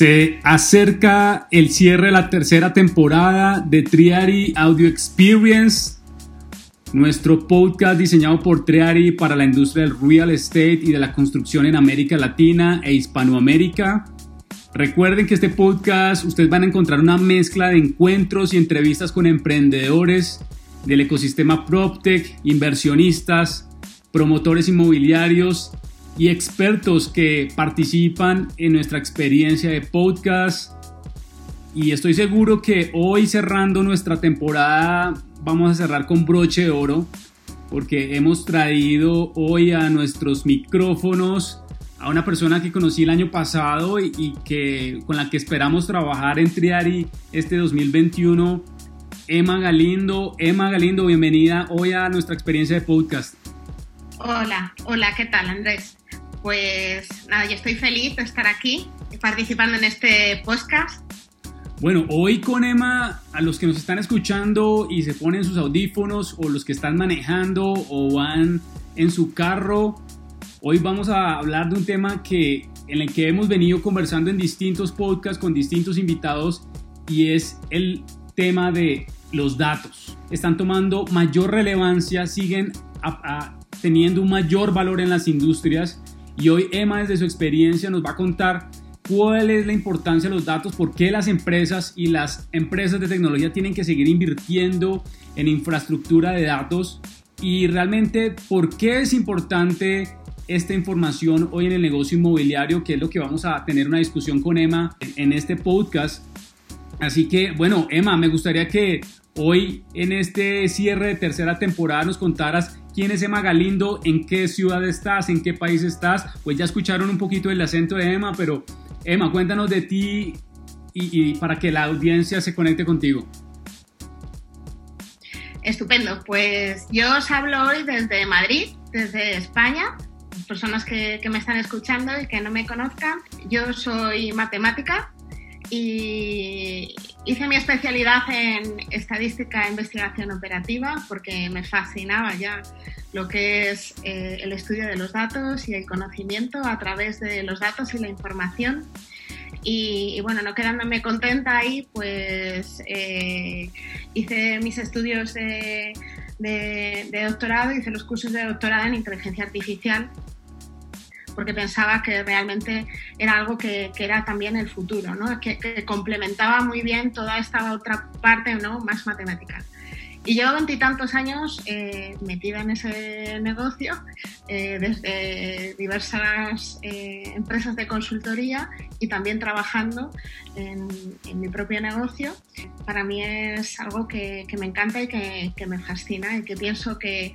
Se acerca el cierre de la tercera temporada de Triari Audio Experience, nuestro podcast diseñado por Triari para la industria del real estate y de la construcción en América Latina e Hispanoamérica. Recuerden que este podcast ustedes van a encontrar una mezcla de encuentros y entrevistas con emprendedores del ecosistema PropTech, inversionistas, promotores inmobiliarios y expertos que participan en nuestra experiencia de podcast. Y estoy seguro que hoy cerrando nuestra temporada vamos a cerrar con broche de oro porque hemos traído hoy a nuestros micrófonos a una persona que conocí el año pasado y, que con la que esperamos trabajar en Triari este 2021. Emma Galindo, Emma Galindo, bienvenida hoy a nuestra experiencia de podcast. Hola, hola, ¿qué tal Andrés? Pues nada, yo estoy feliz de estar aquí participando en este podcast. Bueno, hoy con Emma, a los que nos están escuchando y se ponen sus audífonos o los que están manejando o van en su carro, hoy vamos a hablar de un tema que, en el que hemos venido conversando en distintos podcasts con distintos invitados y es el tema de los datos. Están tomando mayor relevancia, siguen teniendo un mayor valor en las industrias y hoy Emma desde su experiencia nos va a contar cuál es la importancia de los datos, por qué las empresas y las empresas de tecnología tienen que seguir invirtiendo en infraestructura de datos y realmente por qué es importante esta información hoy en el negocio inmobiliario, que es lo que vamos a tener una discusión con Emma en este podcast. Así que, bueno, Emma, me gustaría que hoy en este cierre de tercera temporada nos contaras quién es Emma Galindo, en qué ciudad estás, en qué país estás. Pues ya escucharon un poquito el acento de Emma, pero Emma, cuéntanos de ti y, para que la audiencia se conecte contigo. Estupendo, pues yo os hablo hoy desde Madrid, desde España. Personas que, me están escuchando y que no me conozcan, yo soy matemática, y hice mi especialidad en estadística e investigación operativa porque me fascinaba ya lo que es eh, el estudio de los datos y el conocimiento a través de los datos y la información. Y, bueno, no quedándome contenta ahí, pues eh, hice mis estudios de, de doctorado, hice los cursos de doctorado en inteligencia artificial porque pensaba que realmente era algo que, era también el futuro, ¿no? que, complementaba muy bien toda esta otra parte ¿no? más matemática. Y llevo veintitantos años eh, metida en ese negocio, eh, desde diversas eh, empresas de consultoría y también trabajando en, mi propio negocio. Para mí es algo que, me encanta y que, que, me fascina y que pienso que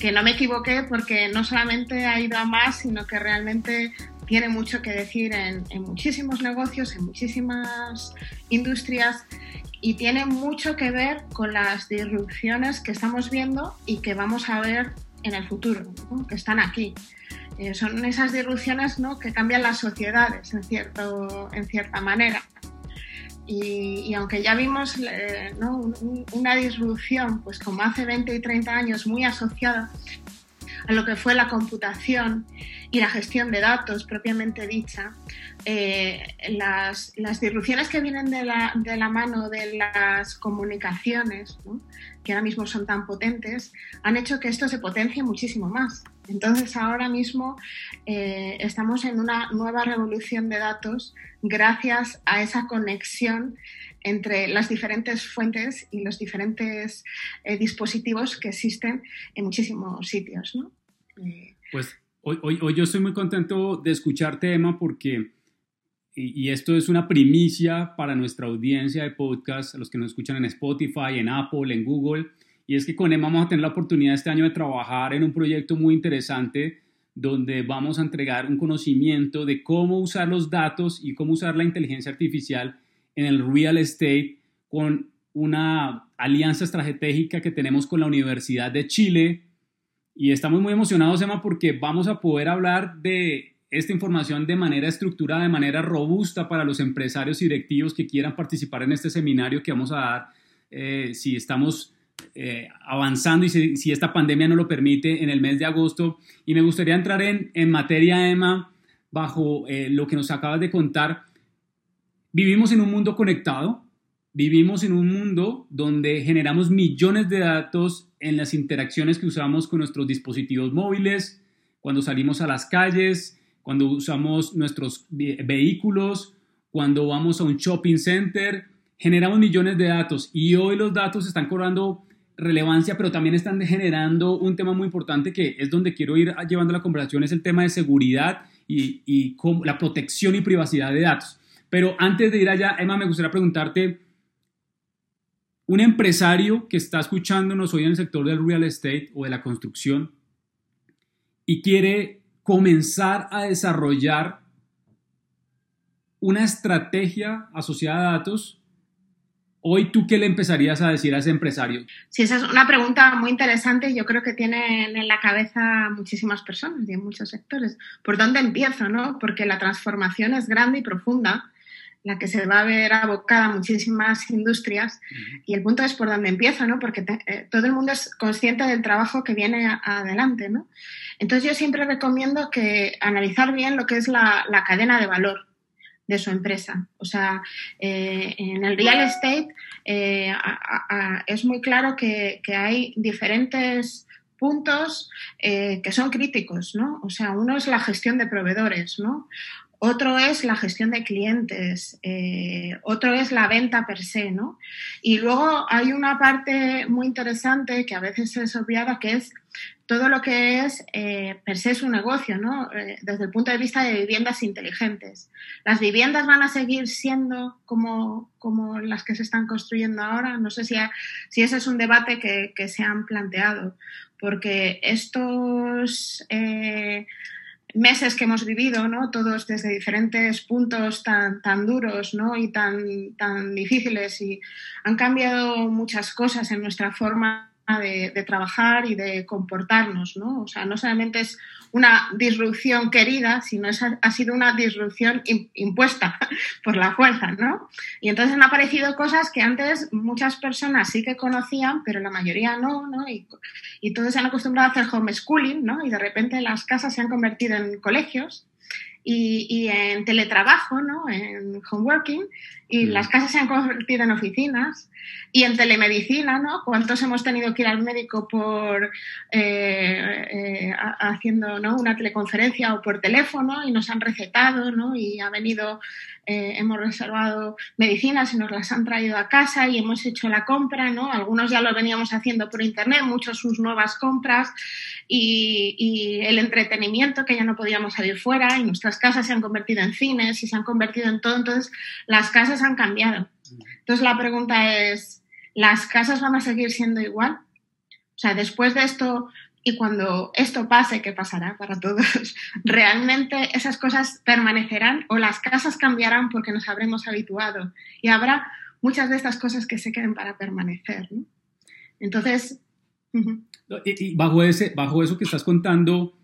que no me equivoqué porque no solamente ha ido a más, sino que realmente tiene mucho que decir en, muchísimos negocios, en muchísimas industrias y tiene mucho que ver con las disrupciones que estamos viendo y que vamos a ver en el futuro, que están aquí. Eh, son esas disrupciones ¿no? que cambian las sociedades en, cierto, en cierta manera. Y, aunque ya vimos eh, una disrupción, pues como hace 20 y 30 años, muy asociada a lo que fue la computación y la gestión de datos propiamente dicha, eh, las, las, disrupciones que vienen de la, de la mano de las comunicaciones, que ahora mismo son tan potentes, han hecho que esto se potencie muchísimo más. Entonces ahora mismo eh, estamos en una nueva revolución de datos gracias a esa conexión entre las diferentes fuentes y los diferentes eh, dispositivos que existen en muchísimos sitios. ¿no? Pues hoy, yo estoy muy contento de escucharte, Emma, porque, y, esto es una primicia para nuestra audiencia de podcast, los que nos escuchan en Spotify, en Apple, en Google, y es que con Emma vamos a tener la oportunidad este año de trabajar en un proyecto muy interesante donde vamos a entregar un conocimiento de cómo usar los datos y cómo usar la inteligencia artificial en el real estate con una alianza estratégica que tenemos con la Universidad de Chile. Y estamos muy emocionados, Emma, porque vamos a poder hablar de esta información de manera estructurada, de manera robusta para los empresarios y directivos que quieran participar en este seminario que vamos a dar eh, si estamos eh, avanzando y si, esta pandemia no lo permite en el mes de agosto. Y me gustaría entrar en, en materia, Emma, bajo eh, lo que nos acabas de contar vivimos en un mundo conectado, vivimos en un mundo donde generamos millones de datos en las interacciones que usamos con nuestros dispositivos móviles, cuando salimos a las calles, cuando usamos nuestros vehículos, cuando vamos a un shopping center, generamos millones de datos y hoy los datos están cobrando relevancia, pero también están generando un tema muy importante que es donde quiero ir llevando la conversación, es el tema de seguridad y, y la protección y privacidad de datos. Pero antes de ir allá, Emma, me gustaría preguntarte, un empresario que está escuchándonos hoy en el sector del real estate o de la construcción y quiere comenzar a desarrollar una estrategia asociada a datos, Hoy, ¿tú qué le empezarías a decir a ese empresario? Sí, esa es una pregunta muy interesante. Yo creo que tienen en la cabeza muchísimas personas y en muchos sectores. ¿Por dónde empiezo? No? Porque la transformación es grande y profunda, la que se va a ver abocada a muchísimas industrias. Y el punto es por dónde empiezo, ¿no? Porque eh, todo el mundo es consciente del trabajo que viene adelante, ¿no? Entonces yo siempre recomiendo que analizar bien lo que es la cadena de valor de su empresa. O sea, eh, en el real estate eh, es muy claro que, hay diferentes puntos eh, que son críticos, ¿no? O sea, uno es la gestión de proveedores, ¿no? Otro es la gestión de clientes, otro es la venta per se, ¿no? Y luego hay una parte muy interesante que a veces es obviada, que es todo lo que es eh, per se su negocio, ¿no? Eh, desde el punto de vista de viviendas inteligentes. ¿Las viviendas van a seguir siendo como, como las que se están construyendo ahora? No sé si, si ese es un debate que, que, se han planteado, porque estos eh, meses que hemos vivido, ¿no? todos desde diferentes puntos tan, tan duros ¿no? y tan, tan difíciles, y han cambiado muchas cosas en nuestra forma de, trabajar y de comportarnos, ¿no? O sea, no solamente es una disrupción querida, sino es, ha sido una disrupción impuesta por la fuerza, ¿no? Y entonces han aparecido cosas que antes muchas personas sí que conocían, pero la mayoría no, ¿no? Y, y todos se han acostumbrado a hacer homeschooling, ¿no? Y de repente las casas se han convertido en colegios y, y, en teletrabajo, ¿no? en homeworking, y mm. las casas se han convertido en oficinas, y en telemedicina, ¿no? ¿Cuántos hemos tenido que ir al médico por eh, eh, haciendo ¿no? una teleconferencia o por teléfono y nos han recetado, ¿no? Y ha venido, eh, hemos reservado medicinas y nos las han traído a casa y hemos hecho la compra, ¿no? Algunos ya lo veníamos haciendo por internet, muchos sus nuevas compras y, y el entretenimiento que ya no podíamos salir fuera y nuestras casas se han convertido en cines y se han convertido en todo, entonces las casas han cambiado. Entonces la pregunta es, ¿las casas van a seguir siendo igual? O sea, después de esto y cuando esto pase, ¿qué pasará para todos? ¿Realmente esas cosas permanecerán o las casas cambiarán porque nos habremos habituado? Y habrá muchas de estas cosas que se queden para permanecer. Entonces... y, bajo, ese, bajo eso que estás contando,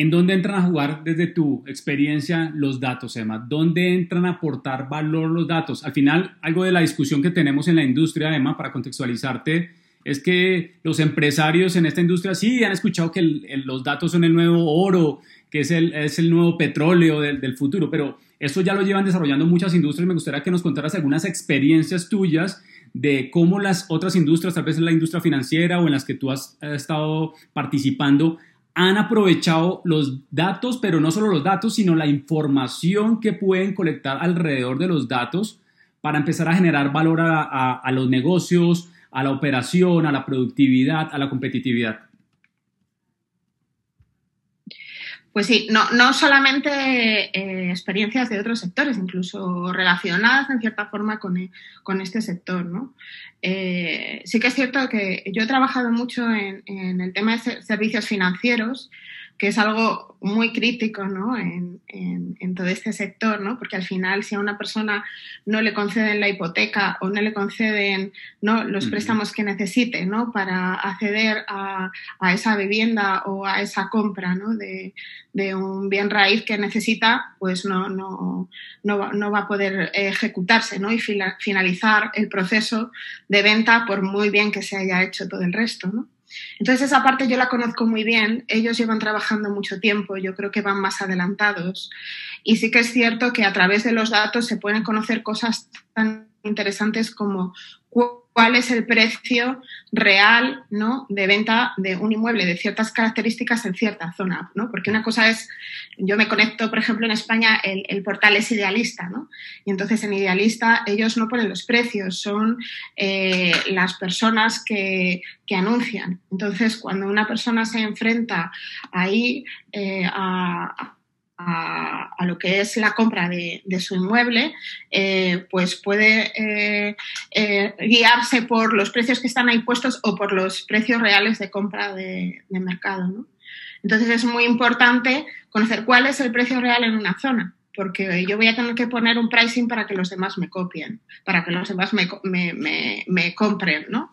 ¿En dónde entran a jugar desde tu experiencia los datos, Emma? ¿Dónde entran a aportar valor los datos? Al final, algo de la discusión que tenemos en la industria, Emma, para contextualizarte, es que los empresarios en esta industria sí han escuchado que los datos son el nuevo oro, que es el, es el nuevo petróleo del, del, futuro, pero eso ya lo llevan desarrollando muchas industrias. Me gustaría que nos contaras algunas experiencias tuyas de cómo las otras industrias, tal vez en la industria financiera o en las que tú has estado participando, han aprovechado los datos, pero no solo los datos, sino la información que pueden colectar alrededor de los datos para empezar a generar valor a, los negocios, a la operación, a la productividad, a la competitividad. Pues sí, no, no solamente eh, experiencias de otros sectores, incluso relacionadas en cierta forma con, con este sector. ¿no? Eh, sí que es cierto que yo he trabajado mucho en, en el tema de servicios financieros que es algo muy crítico ¿no? en, en, todo este sector, ¿no? porque al final si a una persona no le conceden la hipoteca o no le conceden ¿no? los préstamos que necesite ¿no? para acceder a, a, esa vivienda o a esa compra ¿no? de, de, un bien raíz que necesita, pues no, no, no, va, no va a poder ejecutarse ¿no? y finalizar el proceso de venta por muy bien que se haya hecho todo el resto. ¿no? Entonces esa parte yo la conozco muy bien, ellos llevan trabajando mucho tiempo, yo creo que van más adelantados. Y sí que es cierto que a través de los datos se pueden conocer cosas tan interesantes como cuál es el precio real ¿no? de venta de un inmueble de ciertas características en cierta zona, ¿no? Porque una cosa es, yo me conecto, por ejemplo, en España el, portal es idealista, ¿no? Y entonces en idealista ellos no ponen los precios, son eh, las personas que, que, anuncian. Entonces, cuando una persona se enfrenta ahí eh, a a, lo que es la compra de, su inmueble, eh, pues puede eh, eh, guiarse por los precios que están ahí puestos o por los precios reales de compra de, mercado. Entonces es muy importante conocer cuál es el precio real en una zona porque yo voy a tener que poner un pricing para que los demás me copien, para que los demás me, me, compren, ¿no?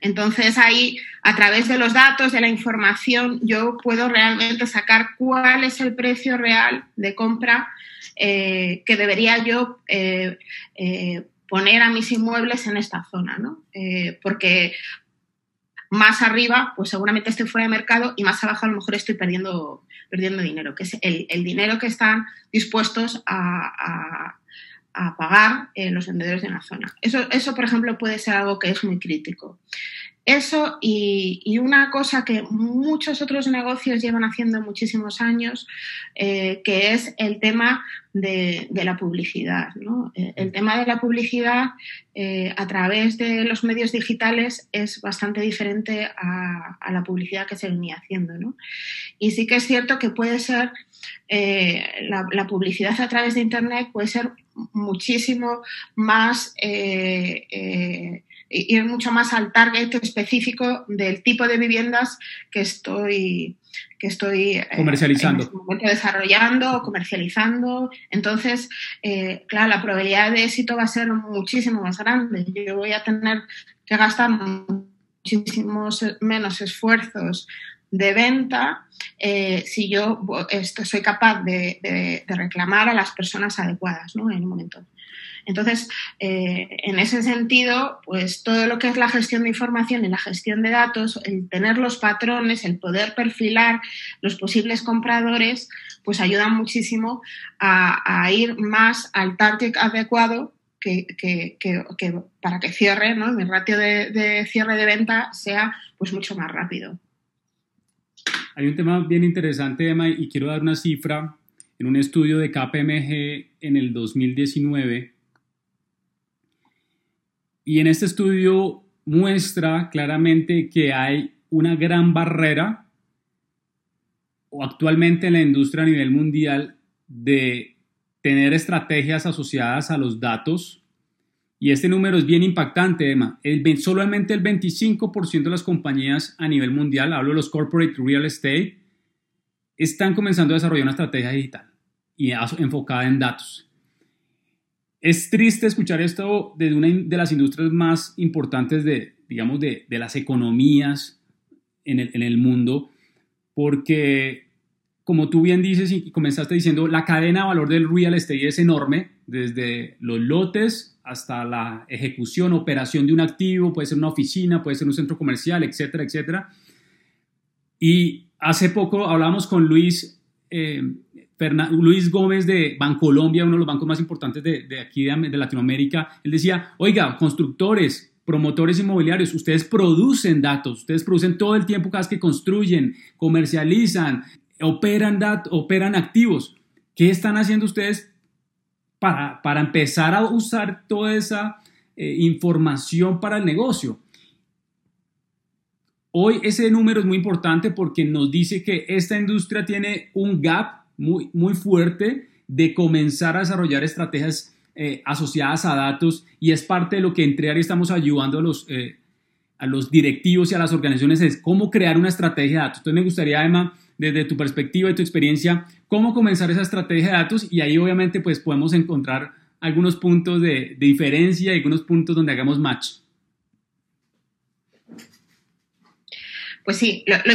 Entonces ahí, a través de los datos, de la información, yo puedo realmente sacar cuál es el precio real de compra eh, que debería yo eh, eh, poner a mis inmuebles en esta zona, ¿no? porque más arriba, pues seguramente estoy fuera de mercado y más abajo a lo mejor estoy perdiendo, perdiendo dinero, que es el, dinero que están dispuestos a, pagar eh, los vendedores de una zona. Eso, eso, por ejemplo, puede ser algo que es muy crítico. Eso y, una cosa que muchos otros negocios llevan haciendo muchísimos años, eh, que es el tema de, la publicidad. Eh, el tema de la publicidad eh, a través de los medios digitales es bastante diferente a, la publicidad que se venía haciendo. Y sí que es cierto que puede ser, la, publicidad a través de Internet puede ser muchísimo más ir mucho más al target específico del tipo de viviendas que estoy que estoy eh, este desarrollando o comercializando. Entonces eh, claro la probabilidad de éxito va a ser muchísimo más grande. Yo voy a tener que gastar muchísimos menos esfuerzos de venta eh, si yo esto, soy capaz de, de, reclamar a las personas adecuadas ¿no? en un momento. Entonces, eh, en ese sentido, pues todo lo que es la gestión de información y la gestión de datos, el tener los patrones, el poder perfilar los posibles compradores, pues ayuda muchísimo a, ir más al target adecuado que, para que cierre, ¿no? mi ratio de, cierre de venta sea pues mucho más rápido. Hay un tema bien interesante, Emma, y quiero dar una cifra. En un estudio de KPMG en el 2019, y en este estudio muestra claramente que hay una gran barrera o actualmente en la industria a nivel mundial de tener estrategias asociadas a los datos. Y este número es bien impactante, Emma. El, solamente el 25% de las compañías a nivel mundial, hablo de los corporate real estate, están comenzando a desarrollar una estrategia digital y enfocada en datos. Es triste escuchar esto de una de las industrias más importantes de, digamos, de, las economías en el, mundo, porque como tú bien dices y comenzaste diciendo, la cadena de valor del real estate es enorme, desde los lotes hasta la ejecución, operación de un activo, puede ser una oficina, puede ser un centro comercial, etcétera, etcétera. Y hace poco hablábamos con Luis eh, Luis Gómez de Bancolombia, uno de los bancos más importantes de, aquí de, Latinoamérica, él decía, oiga, constructores, promotores inmobiliarios, ustedes producen datos, ustedes producen todo el tiempo cada vez que construyen, comercializan, operan, operan activos. ¿Qué están haciendo ustedes para, para empezar a usar toda esa eh, información para el negocio? Hoy ese número es muy importante porque nos dice que esta industria tiene un gap muy, muy fuerte de comenzar a desarrollar estrategias eh, asociadas a datos y es parte de lo que entre áreas estamos ayudando a los, eh, a los directivos y a las organizaciones es cómo crear una estrategia de datos. Entonces me gustaría, Emma, desde tu perspectiva y tu experiencia, cómo comenzar esa estrategia de datos y ahí obviamente pues podemos encontrar algunos puntos de, diferencia y algunos puntos donde hagamos match. Pues sí, lo, lo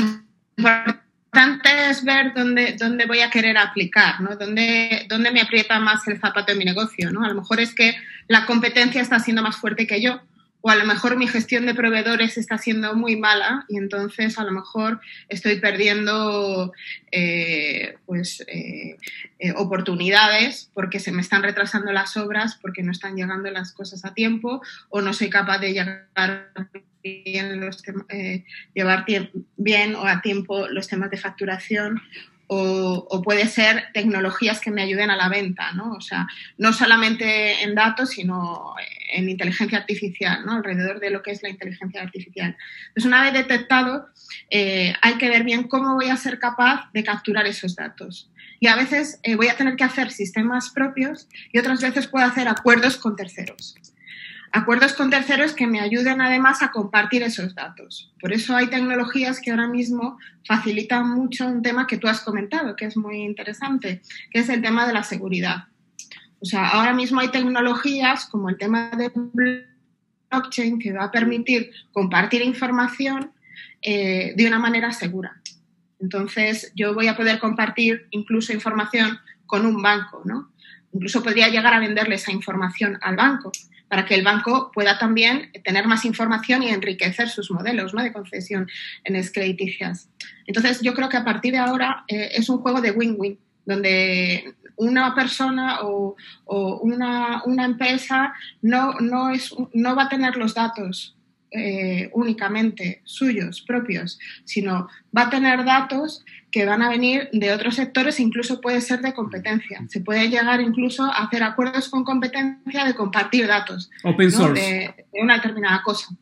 importante es ver dónde, dónde voy a querer aplicar, ¿no? Dónde, dónde me aprieta más el zapato en mi negocio, ¿no? A lo mejor es que la competencia está siendo más fuerte que yo o a lo mejor mi gestión de proveedores está siendo muy mala y entonces a lo mejor estoy perdiendo eh, pues, eh, eh, oportunidades porque se me están retrasando las obras, porque no están llegando las cosas a tiempo o no soy capaz de llegar llevar bien o a tiempo los temas de facturación o, puede ser tecnologías que me ayuden a la venta, ¿no? O sea, no solamente en datos, sino en inteligencia artificial, ¿no? Alrededor de lo que es la inteligencia artificial. Entonces, una vez detectado, eh, hay que ver bien cómo voy a ser capaz de capturar esos datos. Y a veces eh, voy a tener que hacer sistemas propios y otras veces puedo hacer acuerdos con terceros acuerdos con terceros que me ayuden además a compartir esos datos. Por eso hay tecnologías que ahora mismo facilitan mucho un tema que tú has comentado, que es muy interesante, que es el tema de la seguridad. O sea, ahora mismo hay tecnologías como el tema de blockchain que va a permitir compartir información eh, de una manera segura. Entonces, yo voy a poder compartir incluso información con un banco, ¿no? Incluso podría llegar a venderle esa información al banco para que el banco pueda también tener más información y enriquecer sus modelos de concesión en crediticias. Entonces, yo creo que a partir de ahora eh, es un juego de win-win, donde una persona o, una, empresa no, no, es, no va a tener los datos eh, únicamente suyos, propios, sino va a tener datos que van a venir de otros sectores incluso puede ser de competencia. Se puede llegar incluso a hacer acuerdos con competencia de compartir datos. Open source. De, una determinada cosa.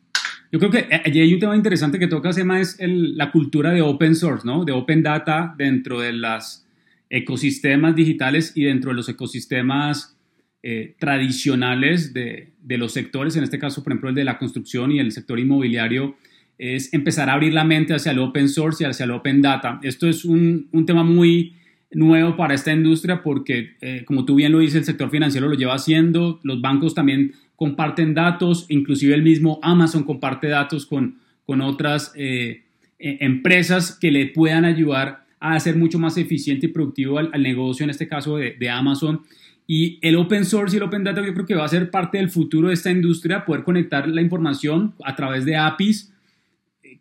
Yo creo que allí hay un tema interesante que toca, Sema, es la cultura de open source, ¿no? De open data dentro de los ecosistemas digitales y dentro de los ecosistemas eh, tradicionales de, los sectores, en este caso, por ejemplo, el de la construcción y el sector inmobiliario, es empezar a abrir la mente hacia el open source y hacia el open data. Esto es un, tema muy nuevo para esta industria porque, eh, como tú bien lo dices, el sector financiero lo lleva haciendo, los bancos también comparten datos, inclusive el mismo Amazon comparte datos con, con otras eh, e, empresas que le puedan ayudar a hacer mucho más eficiente y productivo al, negocio, en este caso de, de Amazon. Y el open source y el open data yo creo que va a ser parte del futuro de esta industria, poder conectar la información a través de APIs.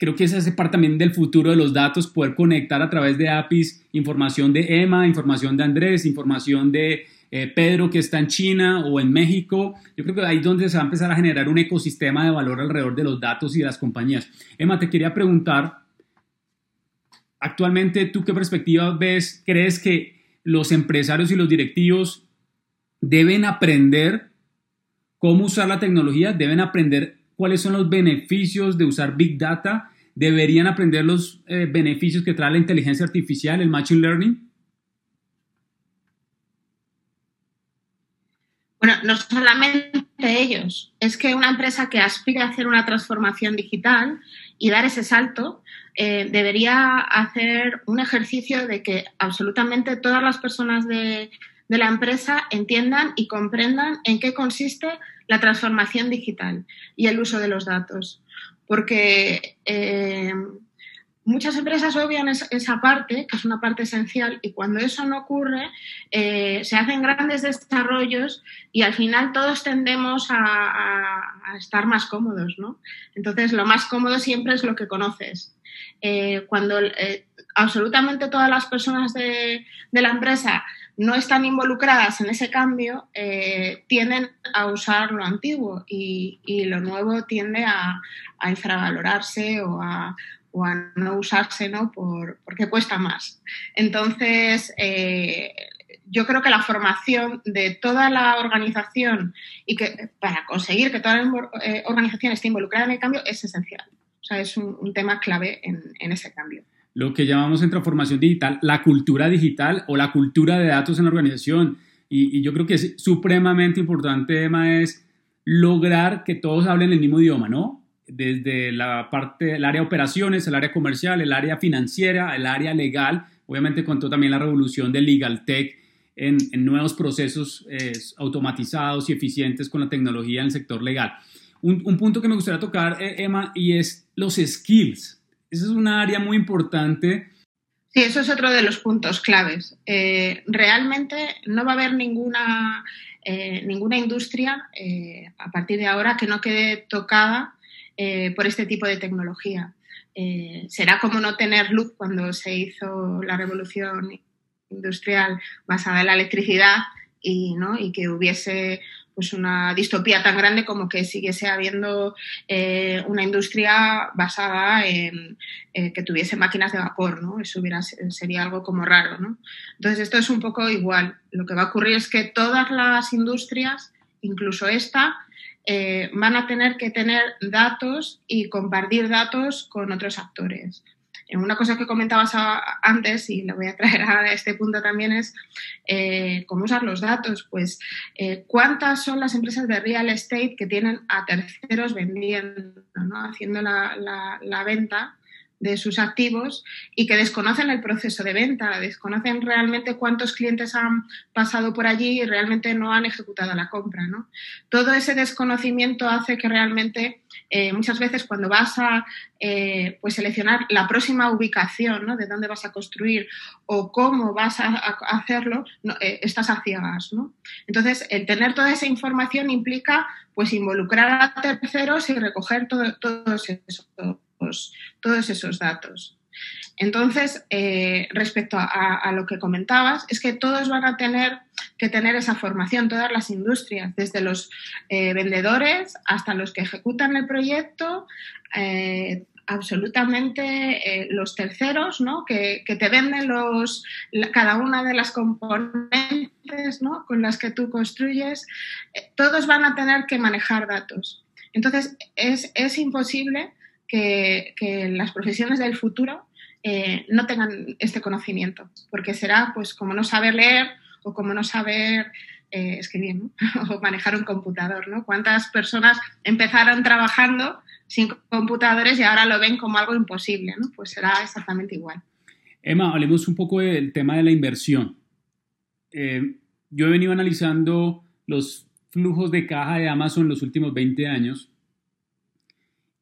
Creo que esa hace parte también del futuro de los datos, poder conectar a través de APIs información de Emma, información de Andrés, información de eh, Pedro que está en China o en México. Yo creo que ahí es donde se va a empezar a generar un ecosistema de valor alrededor de los datos y de las compañías. Emma, te quería preguntar, actualmente, ¿tú qué perspectiva ves? ¿Crees que los empresarios y los directivos deben aprender cómo usar la tecnología, deben aprender cuáles son los beneficios de usar Big Data, deberían aprender los eh, beneficios que trae la inteligencia artificial, el Machine Learning. Bueno, no solamente ellos, es que una empresa que aspire a hacer una transformación digital y dar ese salto, eh, debería hacer un ejercicio de que absolutamente todas las personas de la empresa entiendan y comprendan en qué consiste la transformación digital y el uso de los datos. Porque eh, muchas empresas obvian esa parte, que es una parte esencial, y cuando eso no ocurre, eh, se hacen grandes desarrollos y al final todos tendemos a, estar más cómodos, ¿no? Entonces, lo más cómodo siempre es lo que conoces. Eh, cuando absolutamente todas las personas de, la empresa no están involucradas en ese cambio, eh, tienden a usar lo antiguo y, lo nuevo tiende a, infravalorarse o a, no usarse ¿no? Por, porque cuesta más. Entonces, eh, yo creo que la formación de toda la organización y que para conseguir que toda la eh, organización esté involucrada en el cambio es esencial. O sea, es un, tema clave en ese cambio lo que llamamos en transformación digital la cultura digital o la cultura de datos en la organización. Y, yo creo que es supremamente importante, Emma, es lograr que todos hablen el mismo idioma, ¿no? Desde la parte del área de operaciones, el área comercial, el área financiera, el área legal, obviamente con toda también la revolución del legal tech en, nuevos procesos eh, automatizados y eficientes con la tecnología en el sector legal. Un, un punto que me gustaría tocar, eh, Emma, y es los skills esa es una área muy importante. Sí, eso es otro de los puntos claves. Eh, realmente no va a haber ninguna eh, ninguna industria a partir de ahora que no quede tocada por este tipo de tecnología. será como no tener luz cuando se hizo la revolución industrial basada en la electricidad y, ¿no? y que hubiese pues una distopía tan grande como que siguiese habiendo eh, una industria basada en eh, que tuviese máquinas de vapor, ¿no? Eso hubiera, sería algo como raro, ¿no? Entonces esto es un poco igual. Lo que va a ocurrir es que todas las industrias, incluso esta, eh, van a tener que tener datos y compartir datos con otros actores. Una cosa que comentabas antes, y lo voy a traer a este punto también, es eh, cómo usar los datos. Pues, eh, ¿cuántas son las empresas de real estate que tienen a terceros vendiendo, haciendo la venta de sus activos y que desconocen el proceso de venta, desconocen realmente cuántos clientes han pasado por allí y realmente no han ejecutado la compra. ¿no? Todo ese desconocimiento hace que realmente eh, muchas veces cuando vas a eh, pues seleccionar la próxima ubicación ¿no? de dónde vas a construir o cómo vas a, hacerlo, eh, estás a ciegas. ¿no? Entonces, el tener toda esa información implica pues involucrar a terceros y recoger todo, todos todos esos datos. Entonces, eh, respecto a, lo que comentabas, es que todos van a tener que tener esa formación, todas las industrias, desde los eh, vendedores hasta los que ejecutan el proyecto, eh, absolutamente los terceros, ¿no? Que, te venden los, cada una de las componentes ¿no? con las que tú construyes, todos van a tener que manejar datos. Entonces, es, es imposible que, las profesiones del futuro eh, no tengan este conocimiento, porque será pues como no saber leer o como no saber eh, escribir o manejar un computador. ¿no? ¿Cuántas personas empezaron trabajando sin computadores y ahora lo ven como algo imposible? ¿no? Pues será exactamente igual. Emma, hablemos un poco del tema de la inversión. Eh, yo he venido analizando los flujos de caja de Amazon los últimos 20 años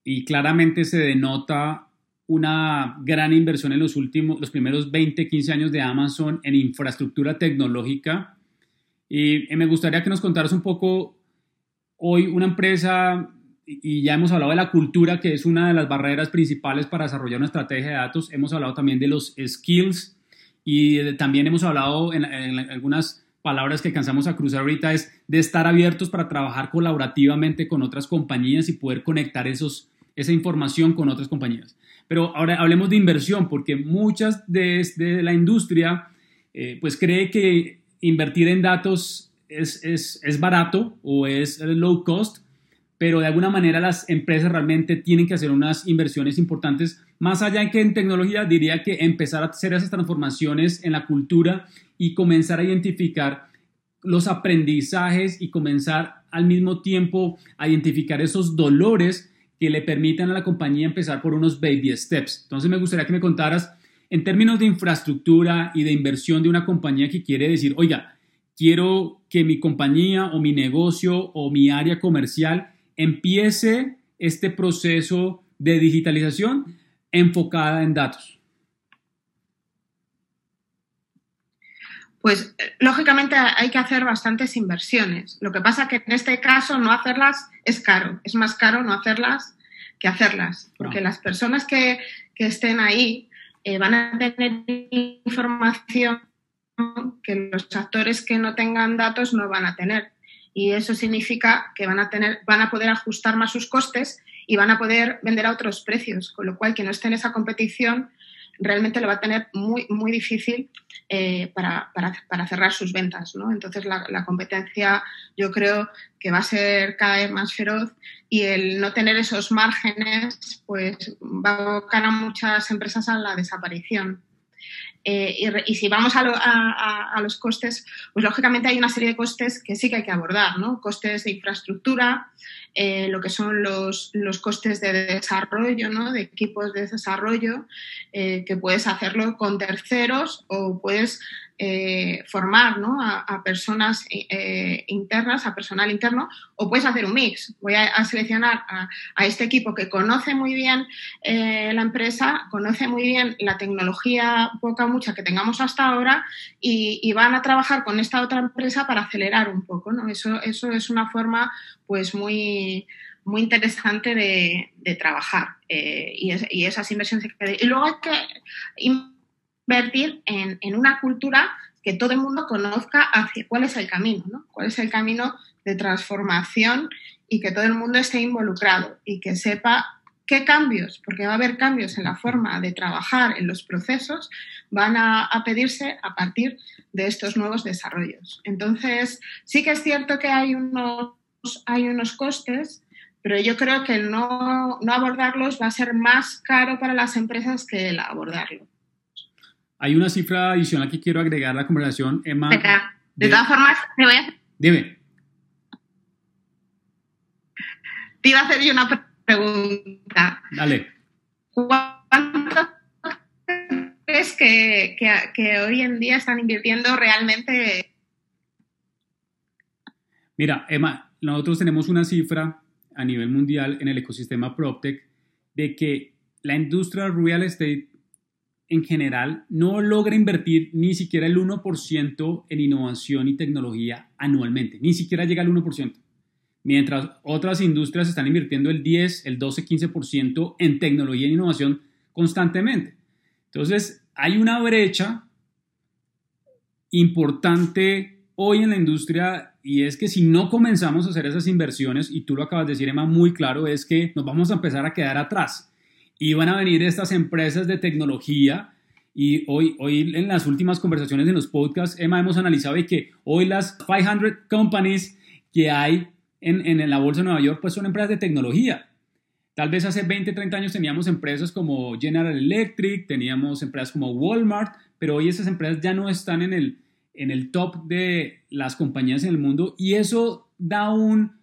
y claramente se denota una gran inversión en los últimos, los primeros 20, 15 años de Amazon en infraestructura tecnológica. Y, me gustaría que nos contaras un poco hoy una empresa, y ya hemos hablado de la cultura, que es una de las barreras principales para desarrollar una estrategia de datos. Hemos hablado también de los skills y también hemos hablado en algunas palabras que cansamos a cruzar ahorita es de estar abiertos para trabajar colaborativamente con otras compañías y poder conectar esos esa información con otras compañías. Pero ahora hablemos de inversión, porque muchas de, la industria eh, pues cree que invertir en datos es, es, barato o es low cost, pero de alguna manera las empresas realmente tienen que hacer unas inversiones importantes. Más allá de que en tecnología diría que empezar a hacer esas transformaciones en la cultura y comenzar a identificar los aprendizajes y comenzar al mismo tiempo a identificar esos dolores que le permitan a la compañía empezar por unos baby steps. Entonces me gustaría que me contaras en términos de infraestructura y de inversión de una compañía que quiere decir, oiga, quiero que mi compañía o mi negocio o mi área comercial empiece este proceso de digitalización enfocada en datos. Pues lógicamente hay que hacer bastantes inversiones. Lo que pasa que en este caso no hacerlas es caro. Es más caro no hacerlas que hacerlas. Porque las personas que, estén ahí eh, van a tener información que los actores que no tengan datos no van a tener. Y eso significa que van a, tener, van a poder ajustar más sus costes y van a poder vender a otros precios. Con lo cual, quien no esté en esa competición realmente lo va a tener muy, muy difícil eh, para, cerrar sus ventas. ¿no? Entonces la, competencia yo creo que va a ser cada vez más feroz y el no tener esos márgenes pues va a abocar a muchas empresas a la desaparición. Eh, y, si vamos a, los costes, pues lógicamente hay una serie de costes que sí que hay que abordar, ¿no? Costes de infraestructura, eh, lo que son los, los, costes de desarrollo, ¿no? de equipos de desarrollo, eh, que puedes hacerlo con terceros o puedes eh, formar ¿no? a, personas eh, internas, a personal interno, o puedes hacer un mix. Voy a, seleccionar a, este equipo que conoce muy bien eh, la empresa, conoce muy bien la tecnología poca o mucha que tengamos hasta ahora y, van a trabajar con esta otra empresa para acelerar un poco. ¿no? Eso, es una forma pues muy muy interesante de, trabajar y, esas inversiones. Y luego hay que invertir en, una cultura que todo el mundo conozca hacia cuál es el camino, ¿no? cuál es el camino de transformación y que todo el mundo esté involucrado y que sepa qué cambios, porque va a haber cambios en la forma de trabajar, en los procesos, van a, a, pedirse a partir de estos nuevos desarrollos. Entonces, sí que es cierto que hay unos, hay unos costes, pero yo creo que no, no abordarlos va a ser más caro para las empresas que el abordarlo. Hay una cifra adicional que quiero agregar a la conversación, Emma. De, todas formas, te voy a... Dime. Te iba a hacer yo una pregunta. Dale. ¿Cuánto crees que, que hoy en día están invirtiendo realmente? Mira, Emma, nosotros tenemos una cifra a nivel mundial en el ecosistema PropTech de que la industria real estate en general no logra invertir ni siquiera el 1% en innovación y tecnología anualmente, ni siquiera llega al 1%, mientras otras industrias están invirtiendo el 10, el 12, 15% en tecnología e innovación constantemente. Entonces, hay una brecha importante hoy en la industria y es que si no comenzamos a hacer esas inversiones, y tú lo acabas de decir, Emma, muy claro, es que nos vamos a empezar a quedar atrás y van a venir estas empresas de tecnología. Y hoy, hoy en las últimas conversaciones en los podcasts, Emma, hemos analizado que hoy las 500 companies que hay en, en la bolsa de Nueva York, pues son empresas de tecnología. Tal vez hace 20, 30 años teníamos empresas como General Electric, teníamos empresas como Walmart, pero hoy esas empresas ya no están en el, en el top de las compañías en el mundo y eso da un,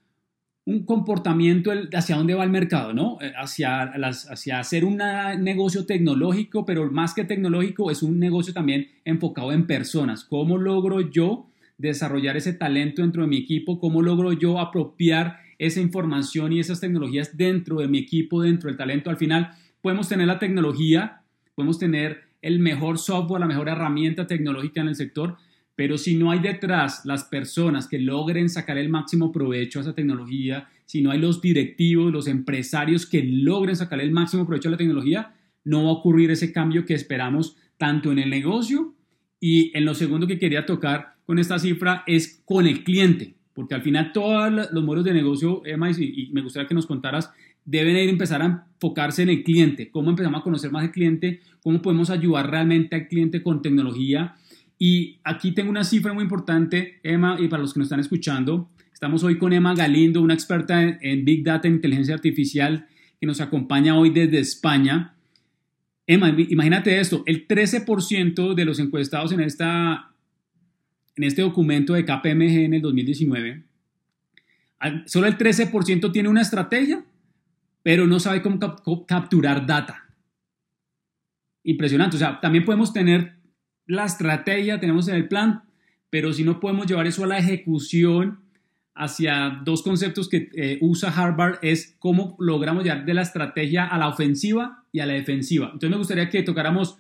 un comportamiento hacia dónde va el mercado, ¿no? Eh, hacia, hacia hacer un negocio tecnológico, pero más que tecnológico es un negocio también enfocado en personas. ¿Cómo logro yo desarrollar ese talento dentro de mi equipo? ¿Cómo logro yo apropiar esa información y esas tecnologías dentro de mi equipo, dentro del talento? Al final podemos tener la tecnología, podemos tener el mejor software, la mejor herramienta tecnológica en el sector, pero si no hay detrás las personas que logren sacar el máximo provecho a esa tecnología, si no hay los directivos, los empresarios que logren sacar el máximo provecho a la tecnología, no va a ocurrir ese cambio que esperamos tanto en el negocio. Y en lo segundo que quería tocar con esta cifra es con el cliente, porque al final todos los modelos de negocio, Emma, y me gustaría que nos contaras, deben ir empezar a enfocarse en el cliente, cómo empezamos a conocer más al cliente, cómo podemos ayudar realmente al cliente con tecnología y aquí tengo una cifra muy importante, Emma, y para los que nos están escuchando, estamos hoy con Emma Galindo, una experta en, Big Data e Inteligencia Artificial, que nos acompaña hoy desde España. Emma, imagínate esto, el 13% de los encuestados en, esta, en este documento de KPMG en el 2019, solo el 13% tiene una estrategia, pero no sabe cómo capturar data. Impresionante, o sea, también podemos tener la estrategia, tenemos el plan, pero si no podemos llevar eso a la ejecución hacia dos conceptos que eh, usa Harvard es cómo logramos llevar de la estrategia a la ofensiva y a la defensiva. Entonces me gustaría que tocáramos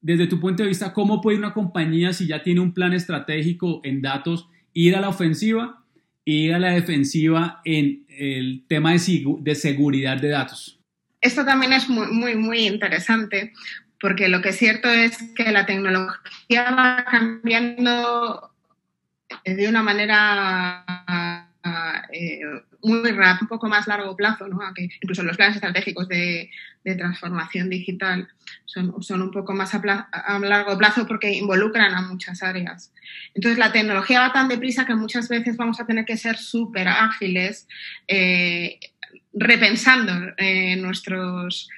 desde tu punto de vista cómo puede una compañía si ya tiene un plan estratégico en datos ir a la ofensiva e ir a la defensiva en el tema de, de seguridad de datos. Esto también es muy, muy, muy interesante porque lo que es cierto es que la tecnología va cambiando de una manera eh, muy rápida, un poco más largo plazo, ¿no? Incluso los planes estratégicos de, transformación digital son, un poco más a, largo plazo porque involucran a muchas áreas. Entonces la tecnología va tan deprisa que muchas veces vamos a tener que ser súper ágiles, eh, repensando eh, nuestros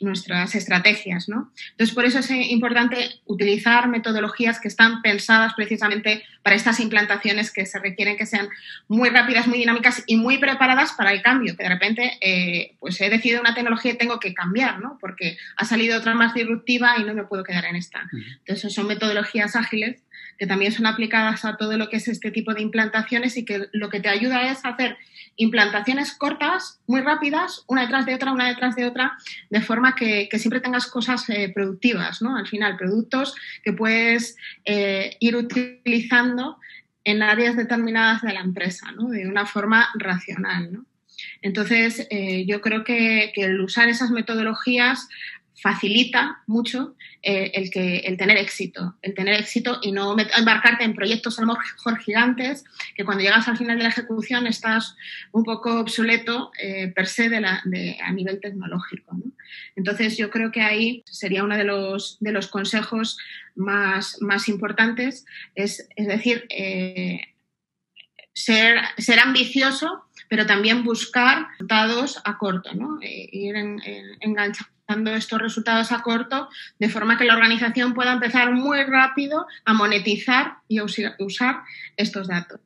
nuestras estrategias. ¿no? Entonces, por eso es importante utilizar metodologías que están pensadas precisamente para estas implantaciones que se requieren que sean muy rápidas, muy dinámicas y muy preparadas para el cambio, que de repente eh, pues he decidido una tecnología y tengo que cambiar, ¿no? porque ha salido otra más disruptiva y no me puedo quedar en esta. Entonces, son metodologías ágiles que también son aplicadas a todo lo que es este tipo de implantaciones y que lo que te ayuda es hacer implantaciones cortas, muy rápidas, una detrás de otra, una detrás de otra, de forma que, siempre tengas cosas eh, productivas, ¿no? Al final, productos que puedes eh, ir utilizando en áreas determinadas de la empresa, ¿no? De una forma racional, ¿no? Entonces, eh, yo creo que, que, el usar esas metodologías facilita mucho eh, el, que, el tener éxito, el tener éxito y no embarcarte en proyectos a lo mejor gigantes que cuando llegas al final de la ejecución estás un poco obsoleto eh, per se de a nivel tecnológico. ¿no? Entonces yo creo que ahí sería uno de los, de los consejos más, más importantes, es, es decir, eh, ser, ser ambicioso pero también buscar resultados a corto, ¿no? ir en, estos resultados a corto, de forma que la organización pueda empezar muy rápido a monetizar y usar estos datos.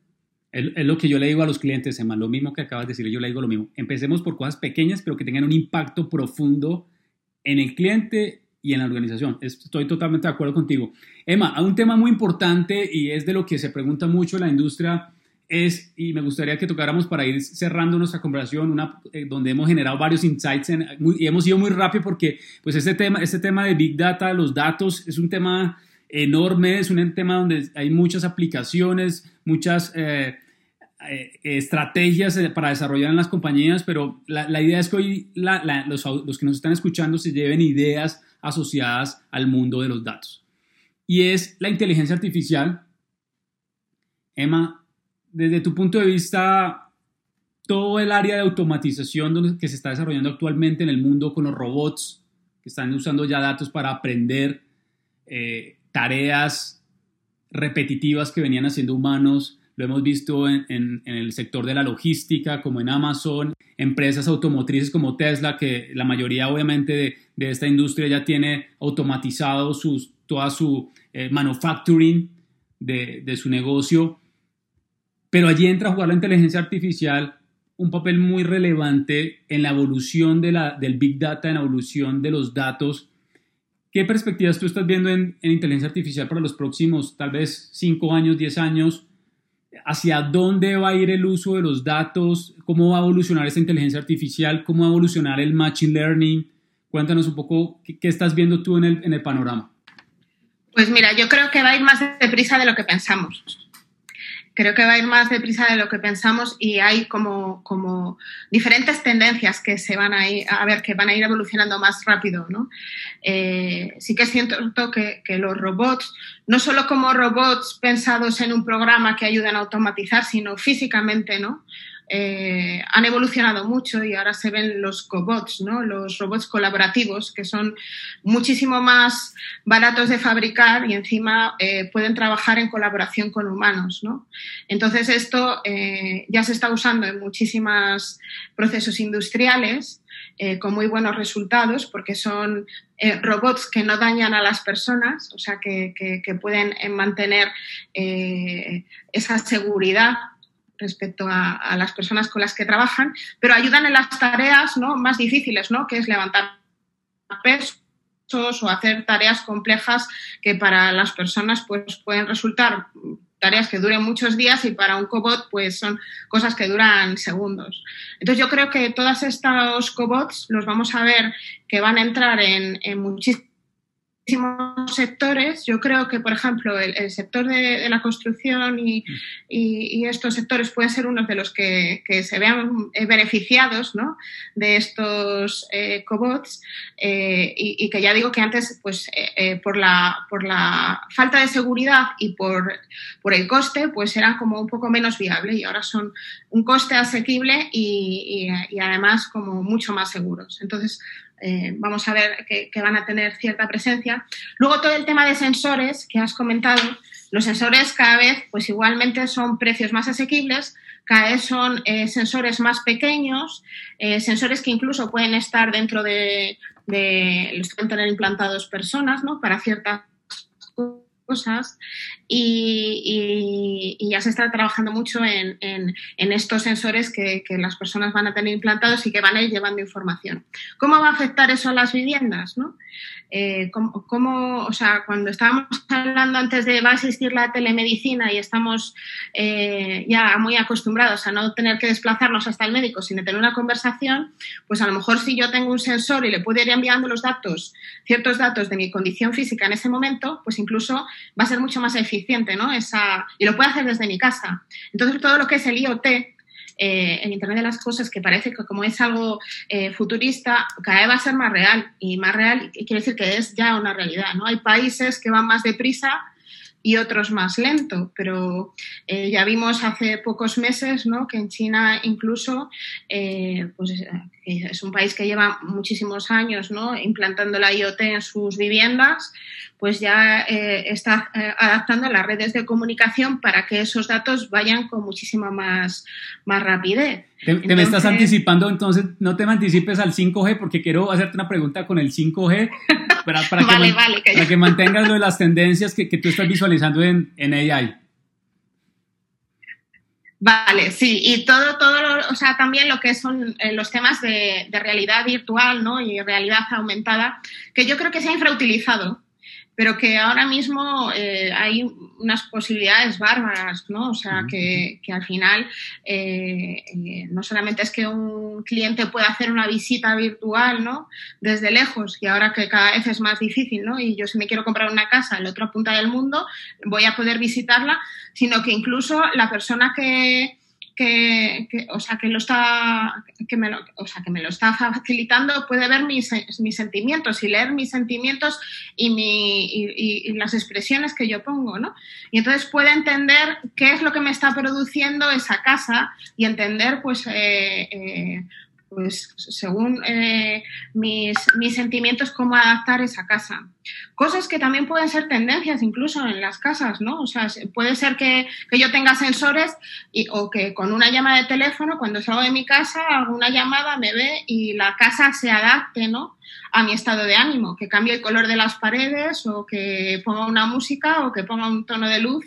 Es lo que yo le digo a los clientes, Emma, lo mismo que acabas de decir, yo le digo lo mismo. Empecemos por cosas pequeñas, pero que tengan un impacto profundo en el cliente y en la organización. Estoy totalmente de acuerdo contigo. Emma, hay un tema muy importante y es de lo que se pregunta mucho la industria es, y me gustaría que tocáramos para ir cerrando nuestra conversación, una, eh, donde hemos generado varios insights y hemos ido muy rápido porque pues este tema, este tema de Big Data, los datos, es un tema enorme, es un tema donde hay muchas aplicaciones, muchas eh, eh, estrategias para desarrollar en las compañías, pero la, la idea es que hoy los, los que nos están escuchando se lleven ideas asociadas al mundo de los datos. Y es la inteligencia artificial. Emma, desde tu punto de vista, todo el área de automatización que se está desarrollando actualmente en el mundo con los robots, que están usando ya datos para aprender eh, tareas repetitivas que venían haciendo humanos, lo hemos visto en, el sector de la logística, como en Amazon, empresas automotrices como Tesla, que la mayoría obviamente de, esta industria ya tiene automatizado sus, toda su eh, manufacturing de, de, su negocio. Pero allí entra a jugar la inteligencia artificial un papel muy relevante en la evolución de la, del Big Data, en la evolución de los datos. ¿Qué perspectivas tú estás viendo en, inteligencia artificial para los próximos, tal vez 5 años, 10 años? ¿Hacia dónde va a ir el uso de los datos? ¿Cómo va a evolucionar esta inteligencia artificial? ¿Cómo va a evolucionar el Machine Learning? Cuéntanos un poco qué, qué estás viendo tú en el, en el panorama. Pues mira, yo creo que va a ir más deprisa de lo que pensamos creo que va a ir más deprisa de lo que pensamos y hay como, como diferentes tendencias que se van a ir, a ver, que van a ir evolucionando más rápido, ¿no? Eh, sí que es cierto que, que, los robots, no solo como robots pensados en un programa que ayudan a automatizar, sino físicamente, ¿no? Eh, han evolucionado mucho y ahora se ven los cobots, los robots colaborativos, que son muchísimo más baratos de fabricar y encima eh, pueden trabajar en colaboración con humanos. ¿no? Entonces esto eh, ya se está usando en muchísimos procesos industriales. con muy buenos resultados porque son robots que no dañan a las personas, o sea, que pueden mantener esa seguridad respecto a, las personas con las que trabajan, pero ayudan en las tareas ¿no? más difíciles, ¿no? que es levantar pesos o hacer tareas complejas que para las personas pues, pueden resultar tareas que duren muchos días y para un cobot pues son cosas que duran segundos. Entonces yo creo que todos estos cobots los vamos a ver que van a entrar en, en muchísimos sectores. Yo creo que, por ejemplo, el, sector de, la construcción y, estos sectores pueden ser unos de los que, se vean eh, beneficiados ¿no? de estos eh, cobots eh, y, que ya digo que antes, pues, por, la, por la falta de seguridad y por, por el coste, pues eran como un poco menos viables y ahora son un coste asequible y, y además como mucho más seguros. Entonces, eh, vamos a ver que, van a tener cierta presencia. Luego todo el tema de sensores que has comentado, los sensores cada vez pues igualmente son precios más asequibles, cada vez son eh, sensores más pequeños, eh, sensores que incluso pueden estar dentro de, de, los pueden tener implantados personas, ¿no? Para ciertas cosas y, ya se está trabajando mucho en, estos sensores que, que, las personas van a tener implantados y que van a ir llevando información. ¿Cómo va a afectar eso a las viviendas? ¿no? eh, cómo, o sea, cuando estábamos hablando antes de va a existir la telemedicina y estamos eh, ya muy acostumbrados a no tener que desplazarnos hasta el médico, sino tener una conversación, pues a lo mejor si yo tengo un sensor y le puedo ir enviando los datos, ciertos datos de mi condición física en ese momento, pues incluso va a ser mucho más eficiente, ¿no? Esa, y lo puedo hacer desde mi casa. Entonces, todo lo que es el IoT, eh, en Internet de las Cosas, que parece que como es algo eh, futurista, cada vez va a ser más real. Y más real quiere decir que es ya una realidad. ¿no? Hay países que van más deprisa y otros más lento, pero eh, ya vimos hace pocos meses ¿no? que en China incluso pues es un país que lleva muchísimos años ¿no? implantando la IoT en sus viviendas, pues ya eh, está eh, adaptando las redes de comunicación para que esos datos vayan con muchísima más, más rapidez. Te, me estás anticipando, entonces no te anticipes al 5G porque quiero hacerte una pregunta con el 5G para, que, que, mantengas lo de las tendencias que, que tú estás visualizando en, en AI. Vale, sí, y todo, todo, o sea, también lo que son eh, los temas de, de, realidad virtual, ¿no? Y realidad aumentada, que yo creo que se ha infrautilizado pero que ahora mismo eh, hay unas posibilidades bárbaras, ¿no? O sea, que, que al final eh, eh, no solamente es que un cliente pueda hacer una visita virtual, ¿no? Desde lejos, y ahora que cada vez es más difícil, ¿no? Y yo si me quiero comprar una casa en la otra punta del mundo, voy a poder visitarla, sino que incluso la persona que, que, o sea, que lo está, que me lo, o sea, que me lo está facilitando puede ver mis, mis sentimientos y leer mis sentimientos y, mi, y, las expresiones que yo pongo, ¿no? Y entonces puede entender qué es lo que me está produciendo esa casa y entender, pues, eh, eh, pues según eh, mis, mis, sentimientos, cómo adaptar esa casa. Cosas que también pueden ser tendencias incluso en las casas, ¿no? O sea, puede ser que, que yo tenga sensores y, o que con una llamada de teléfono, cuando salgo de mi casa, hago una llamada, me ve y la casa se adapte, ¿no? A mi estado de ánimo, que cambie el color de las paredes o que ponga una música o que ponga un tono de luz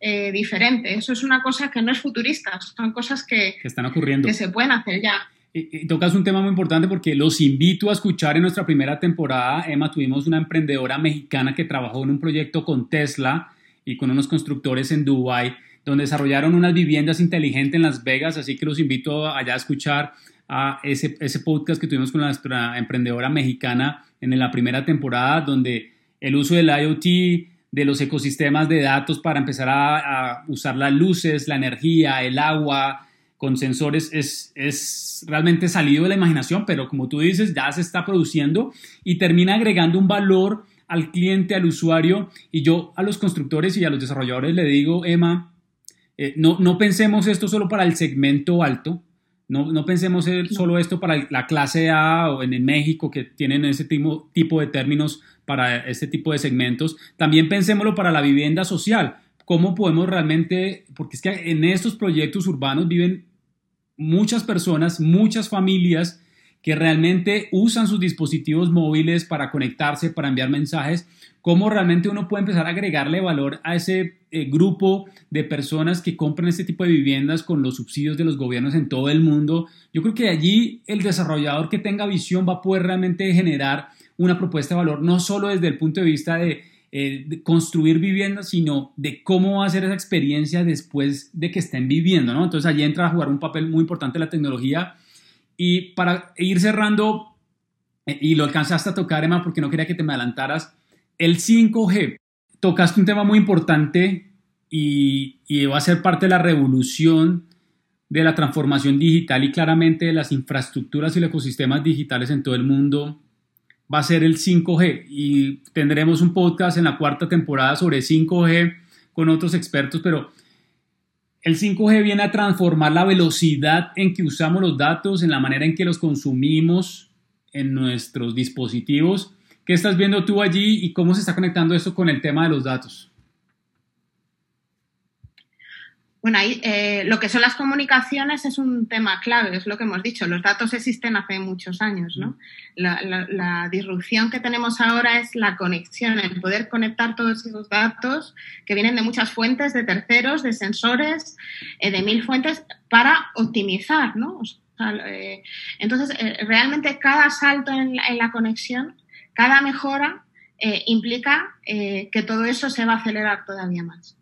eh, diferente. Eso es una cosa que no es futurista, son cosas que, que están ocurriendo. Que se pueden hacer ya. Y, tocas un tema muy importante porque los invito a escuchar en nuestra primera temporada. Emma, tuvimos una emprendedora mexicana que trabajó en un proyecto con Tesla y con unos constructores en Dubai donde desarrollaron unas viviendas inteligentes en Las Vegas, así que los invito allá a escuchar a ese, podcast que tuvimos con nuestra emprendedora mexicana en la primera temporada, donde el uso del IoT, de los ecosistemas de datos para empezar a usar las luces, la energía, el agua, con sensores es, es realmente salido de la imaginación, pero como tú dices, ya se está produciendo y termina agregando un valor al cliente, al usuario. Y yo a los constructores y a los desarrolladores le digo, Emma, eh, no, no pensemos esto solo para el segmento alto, no, no pensemos solo esto para la clase A o en México que tienen ese tipo, tipo de términos para este tipo de segmentos. También pensémoslo para la vivienda social. ¿Cómo podemos realmente, porque es que en estos proyectos urbanos viven muchas personas, muchas familias que realmente usan sus dispositivos móviles para conectarse, para enviar mensajes, cómo realmente uno puede empezar a agregarle valor a ese eh, grupo de personas que compran este tipo de viviendas con los subsidios de los gobiernos en todo el mundo. Yo creo que allí el desarrollador que tenga visión va a poder realmente generar una propuesta de valor, no solo desde el punto de vista de eh, de construir viviendas, sino de cómo va a ser esa experiencia después de que estén viviendo, ¿no? Entonces allí entra a jugar un papel muy importante la tecnología. Y para ir cerrando, eh, y lo alcanzaste a tocar, Emma, porque no quería que te me adelantaras, el 5G. Tocaste un tema muy importante y, y va a ser parte de la revolución de la transformación digital y claramente de las infraestructuras y los ecosistemas digitales en todo el mundo va a ser el 5G y tendremos un podcast en la cuarta temporada sobre 5G con otros expertos, pero el 5G viene a transformar la velocidad en que usamos los datos, en la manera en que los consumimos en nuestros dispositivos. ¿Qué estás viendo tú allí y cómo se está conectando esto con el tema de los datos? Bueno, ahí, eh, lo que son las comunicaciones es un tema clave, es lo que hemos dicho. Los datos existen hace muchos años, ¿no? La, la, disrupción que tenemos ahora es la conexión, el poder conectar todos esos datos que vienen de muchas fuentes, de terceros, de sensores, eh, de mil fuentes, para optimizar, ¿no? Eh, entonces, realmente cada salto en la, conexión, cada mejora, implica que todo eso se va a acelerar todavía más.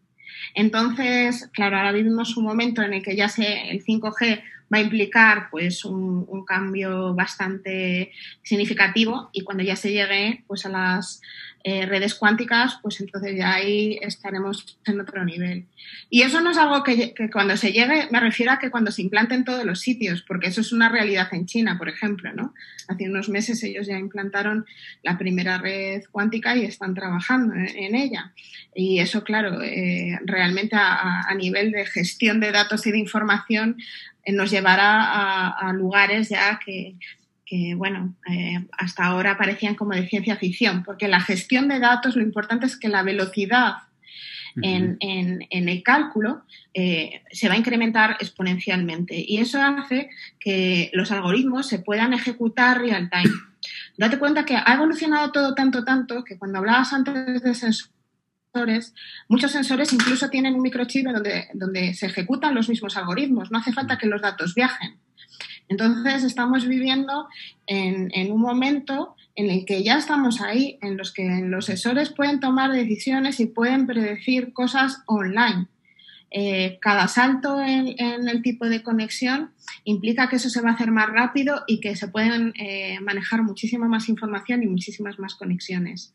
Entonces, claro, ahora vivimos un momento en el que ya se, el 5G va a implicar pues un, cambio bastante significativo y cuando ya se llegue pues a las eh, redes cuánticas, pues entonces ya ahí estaremos en otro nivel. Y eso no es algo que, cuando se llegue, me refiero a que cuando se implante en todos los sitios, porque eso es una realidad en China, por ejemplo, ¿no? Hace unos meses ellos ya implantaron la primera red cuántica y están trabajando en, ella. Y eso, claro, eh, realmente a, nivel de gestión de datos y de información eh, nos llevará a lugares ya que, que, bueno, eh, hasta ahora parecían como de ciencia ficción, porque la gestión de datos lo importante es que la velocidad en, el cálculo eh, se va a incrementar exponencialmente y eso hace que los algoritmos se puedan ejecutar real time. Date cuenta que ha evolucionado todo tanto, tanto, que cuando hablabas antes de sensores, muchos sensores incluso tienen un microchip donde, donde se ejecutan los mismos algoritmos, no hace falta que los datos viajen. Entonces estamos viviendo en, un momento en el que ya estamos ahí, en los que los sensores pueden tomar decisiones y pueden predecir cosas online. Eh, cada salto en, el tipo de conexión implica que eso se va a hacer más rápido y que se pueden eh, manejar muchísima más información y muchísimas más conexiones.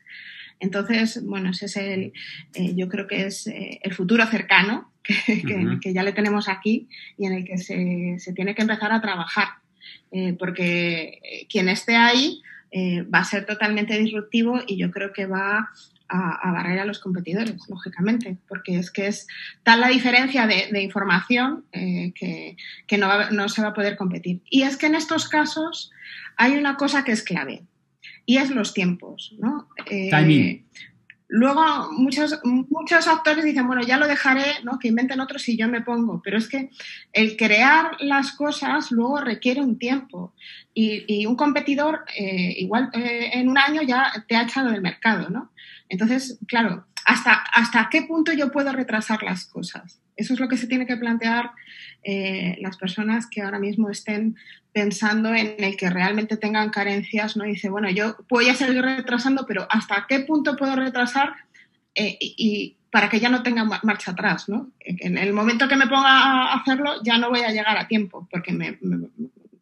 Entonces, bueno, ese es el, eh, yo creo que es el futuro cercano que, ya le tenemos aquí y en el que se, tiene que empezar a trabajar. Eh, porque eh, quien esté ahí eh, va a ser totalmente disruptivo y yo creo que va a, barrer a los competidores, lógicamente, porque es que es tal la diferencia de, información que, no, no, se va a poder competir. Y es que en estos casos hay una cosa que es clave y es los tiempos. ¿no? Luego muchos, muchos actores dicen, bueno, ya lo dejaré, ¿no? que inventen otros y yo me pongo, pero es que el crear las cosas luego requiere un tiempo y, un competidor eh, igual eh, en un año ya te ha echado del mercado, ¿no? Entonces, claro, ¿hasta, ¿hasta qué punto yo puedo retrasar las cosas? Eso es lo que se tiene que plantear eh, las personas que ahora mismo estén pensando en el que realmente tengan carencias, ¿no? dice, bueno, yo voy a seguir retrasando, pero ¿hasta qué punto puedo retrasar eh, y, para que ya no tenga marcha atrás, ¿no? En el momento que me ponga a hacerlo ya no voy a llegar a tiempo, porque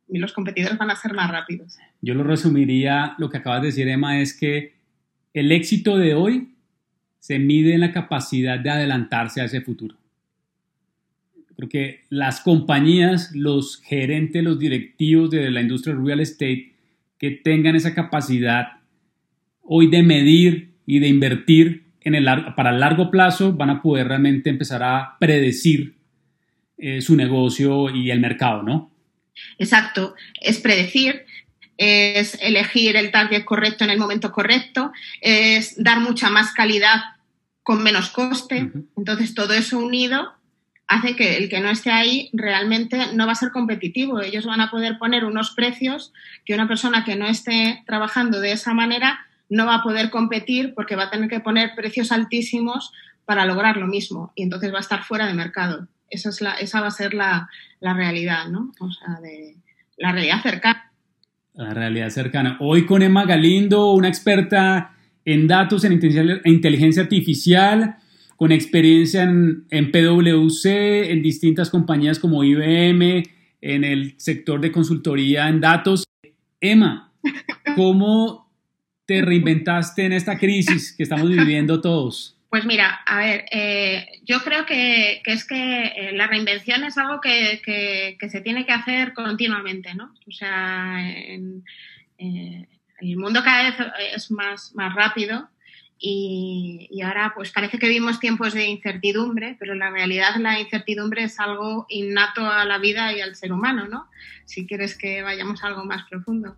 los competidores van a ser más rápidos. Yo lo resumiría, lo que acabas de decir, Emma, es que el éxito de hoy se mide en la capacidad de adelantarse a ese futuro. Creo que las compañías, los gerentes, los directivos de la industria real estate que tengan esa capacidad hoy de medir y de invertir para el largo plazo van a poder realmente empezar a predecir eh, su negocio y el mercado, ¿no? Exacto, es predecir, es elegir el target correcto en el momento correcto, es dar mucha más calidad con menos coste. Entonces, todo eso unido hace que el que no esté ahí realmente no va a ser competitivo. Ellos van a poder poner unos precios que una persona que no esté trabajando de esa manera no va a poder competir porque va a tener que poner precios altísimos para lograr lo mismo y entonces va a estar fuera de mercado. Esa, es la, esa va a ser la, realidad, ¿no? O sea, de, la realidad cercana. La realidad cercana. Hoy con Emma Galindo, una experta en datos en inteligencia artificial con experiencia en, PwC, en distintas compañías como IBM, en el sector de consultoría en datos. Emma, ¿cómo te reinventaste en esta crisis que estamos viviendo todos? Pues mira, a ver, eh, yo creo que, es que eh, la reinvención es algo que, se tiene que hacer continuamente, ¿no? O sea, en, eh, el mundo cada vez es más, más rápido y, ahora pues parece que vivimos tiempos de incertidumbre, pero en la realidad la incertidumbre es algo innato a la vida y al ser humano, ¿no? Si quieres que vayamos a algo más profundo.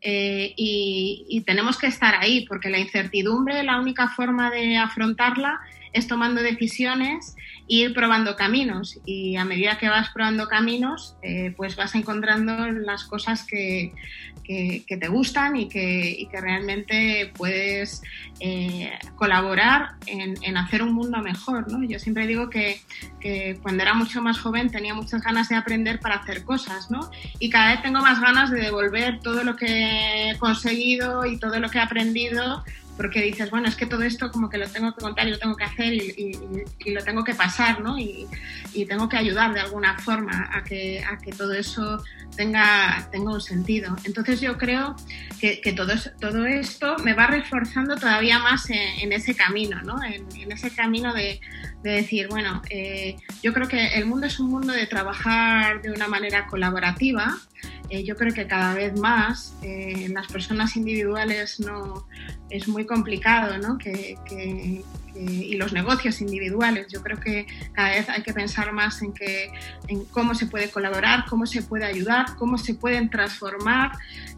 Eh, y, tenemos que estar ahí, porque la incertidumbre, la única forma de afrontarla es tomando decisiones e ir probando caminos. Y a medida que vas probando caminos, eh, pues vas encontrando las cosas que, que, te gustan y que, y que realmente puedes eh, colaborar en, en, hacer un mundo mejor. ¿no? Yo siempre digo que, que, cuando era mucho más joven tenía muchas ganas de aprender para hacer cosas ¿no? y cada vez tengo más ganas de devolver todo lo que he conseguido y todo lo que he aprendido porque dices, bueno, es que todo esto como que lo tengo que contar y lo tengo que hacer y, lo tengo que pasar, ¿no? Y, tengo que ayudar de alguna forma a que, a que todo eso tenga, tenga un sentido. Entonces yo creo que, que todo, todo esto me va reforzando todavía más en, ese camino, ¿no? En, ese camino de, de decir, bueno, eh, yo creo que el mundo es un mundo de trabajar de una manera colaborativa, eh, yo creo que cada vez más eh, las personas individuales no es muy complicado, ¿no? Que, y los negocios individuales. Yo creo que cada vez hay que pensar más en, que, en cómo se puede colaborar, cómo se puede ayudar, cómo se pueden transformar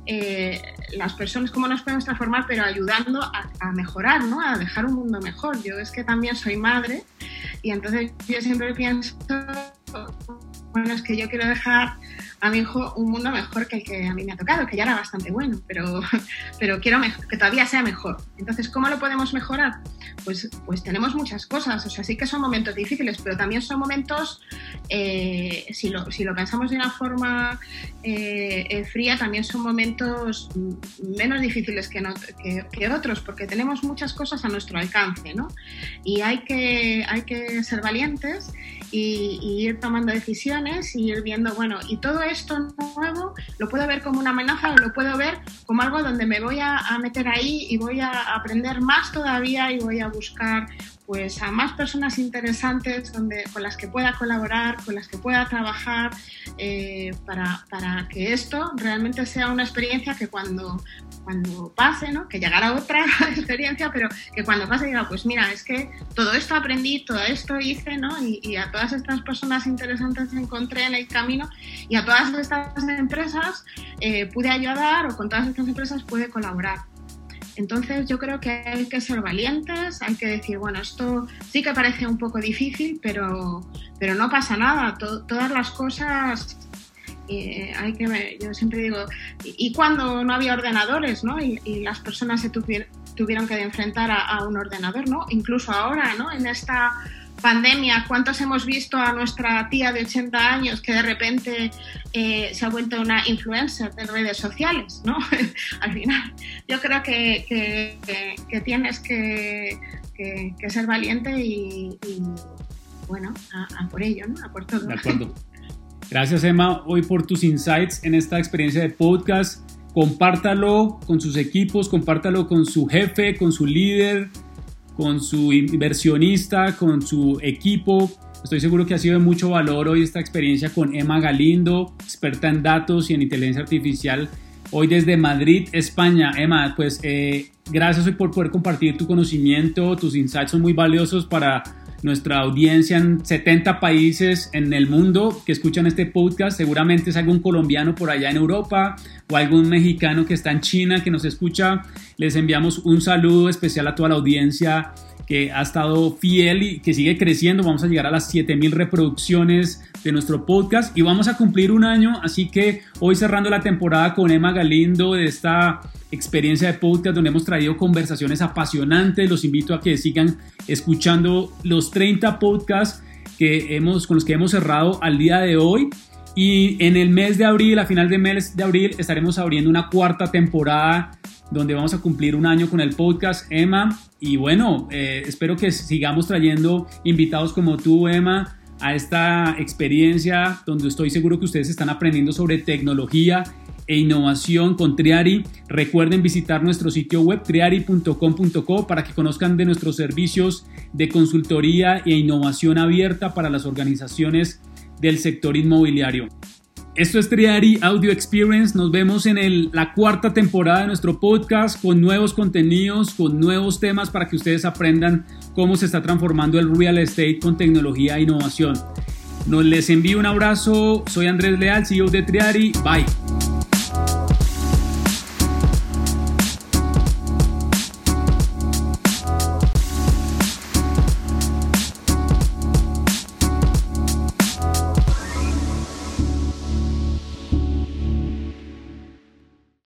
eh, las personas, cómo nos podemos transformar, pero ayudando a, a, mejorar, ¿no? A dejar un mundo mejor. Yo es que también soy madre y entonces yo siempre pienso, bueno, es que yo quiero dejar a mi hijo un mundo mejor que el que a mí me ha tocado, que ya era bastante bueno, pero, pero quiero que todavía sea mejor. Entonces, ¿cómo lo podemos mejorar? Pues, pues tenemos muchas cosas, o sea, sí que son momentos difíciles, pero también son momentos, eh, si, lo, si, lo, pensamos de una forma eh, eh, fría, también son momentos menos difíciles que, que, otros, porque tenemos muchas cosas a nuestro alcance, ¿no? Y hay que, hay que ser valientes y, y ir tomando decisiones y ir viendo, bueno, y todo esto nuevo lo puedo ver como una amenaza o lo puedo ver como algo donde me voy a, meter ahí y voy a aprender más todavía y voy a buscar pues a más personas interesantes donde, con las que pueda colaborar, con las que pueda trabajar, eh, para, para, que esto realmente sea una experiencia que cuando, cuando pase, ¿no? que llegará otra experiencia, pero que cuando pase diga, pues mira, es que todo esto aprendí, todo esto hice, ¿no? y, a todas estas personas interesantes encontré en el camino y a todas estas empresas eh, pude ayudar o con todas estas empresas pude colaborar. Entonces yo creo que hay que ser valientes, hay que decir, bueno, esto sí que parece un poco difícil, pero, pero no pasa nada, todas las cosas eh, hay que yo siempre digo, y, cuando no había ordenadores, ¿no? Y, las personas se tuvieron que enfrentar a, a, un ordenador, ¿no? Incluso ahora, ¿no? En esta pandemia, ¿cuántos hemos visto a nuestra tía de 80 años que de repente eh, se ha vuelto una influencer de redes sociales? ¿no? Al final, yo creo que, que, tienes que, ser valiente y, bueno, a, por ello, ¿no? A por todo. De acuerdo. Gracias, Emma, hoy por tus insights en esta experiencia de podcast. Compártalo con sus equipos, compártalo con su jefe, con su líder, con su inversionista, con su equipo. Estoy seguro que ha sido de mucho valor hoy esta experiencia con Emma Galindo, experta en datos y en inteligencia artificial, hoy desde Madrid, España. Emma, pues eh, gracias hoy por poder compartir tu conocimiento, tus insights son muy valiosos para nuestra audiencia en 70 países en el mundo que escuchan este podcast. Seguramente es algún colombiano por allá en Europa o algún mexicano que está en China que nos escucha. Les enviamos un saludo especial a toda la audiencia que ha estado fiel y que sigue creciendo. Vamos a llegar a las 7000 reproducciones de nuestro podcast y vamos a cumplir un año. Así que hoy cerrando la temporada con Emma Galindo de esta experiencia de podcast donde hemos traído conversaciones apasionantes. Los invito a que sigan escuchando los 30 podcasts que hemos, con los que hemos cerrado al día de hoy. Y en el mes de abril, a final de mes de abril, estaremos abriendo una cuarta temporada donde vamos a cumplir un año con el podcast, Emma. Y bueno, eh, espero que sigamos trayendo invitados como tú, Emma, a esta experiencia donde estoy seguro que ustedes están aprendiendo sobre tecnología e innovación con Triari. Recuerden visitar nuestro sitio web triari.com.co para que conozcan de nuestros servicios de consultoría e innovación abierta para las organizaciones del sector inmobiliario. Esto es Triari Audio Experience. Nos vemos en la cuarta temporada de nuestro podcast con nuevos contenidos, con nuevos temas para que ustedes aprendan cómo se está transformando el real estate con tecnología e innovación. Nos les envío un abrazo. Soy Andrés Leal, CEO de Triari. Bye.